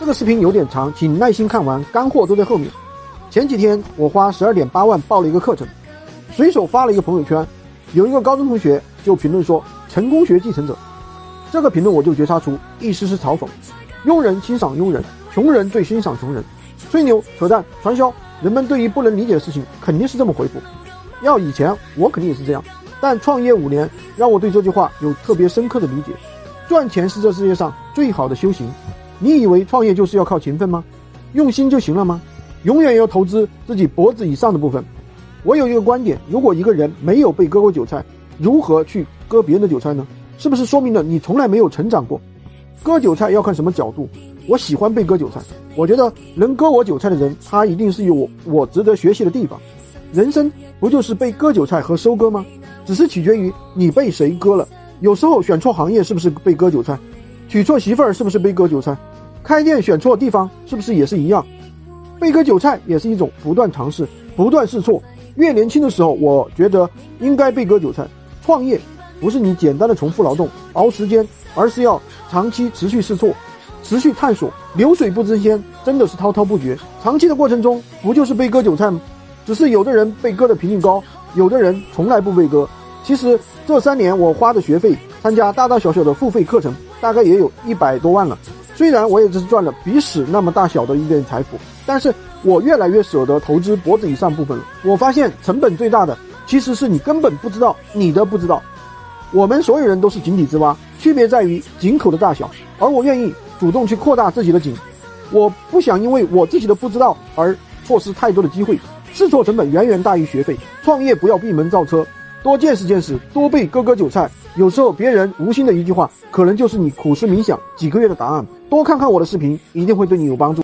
这个视频有点长，请耐心看完，干货都在后面。前几天我花十二点八万报了一个课程，随手发了一个朋友圈，有一个高中同学就评论说“成功学继承者”，这个评论我就觉察出意思是嘲讽，庸人欣赏庸人，穷人最欣赏穷人，吹牛扯淡传销，人们对于不能理解的事情肯定是这么回复。要以前我肯定也是这样，但创业五年让我对这句话有特别深刻的理解，赚钱是这世界上最好的修行。你以为创业就是要靠勤奋吗？用心就行了吗？永远要投资自己脖子以上的部分。我有一个观点：如果一个人没有被割过韭菜，如何去割别人的韭菜呢？是不是说明了你从来没有成长过？割韭菜要看什么角度。我喜欢被割韭菜，我觉得能割我韭菜的人，他一定是有我我值得学习的地方。人生不就是被割韭菜和收割吗？只是取决于你被谁割了。有时候选错行业是不是被割韭菜？娶错媳妇儿是不是被割韭菜？开店选错地方是不是也是一样？被割韭菜也是一种不断尝试、不断试错。越年轻的时候，我觉得应该被割韭菜。创业不是你简单的重复劳动、熬时间，而是要长期持续试错、持续探索。流水不争先，真的是滔滔不绝。长期的过程中，不就是被割韭菜吗？只是有的人被割的频率高，有的人从来不被割。其实这三年我花的学费，参加大大小小的付费课程，大概也有一百多万了。虽然我也只是赚了鼻屎那么大小的一点财富，但是我越来越舍得投资脖子以上部分了。我发现成本最大的其实是你根本不知道你的不知道。我们所有人都是井底之蛙，区别在于井口的大小。而我愿意主动去扩大自己的井，我不想因为我自己的不知道而错失太多的机会。试错成本远远大于学费。创业不要闭门造车，多见识见识，多被割割韭菜。有时候别人无心的一句话，可能就是你苦思冥想几个月的答案。多看看我的视频，一定会对你有帮助。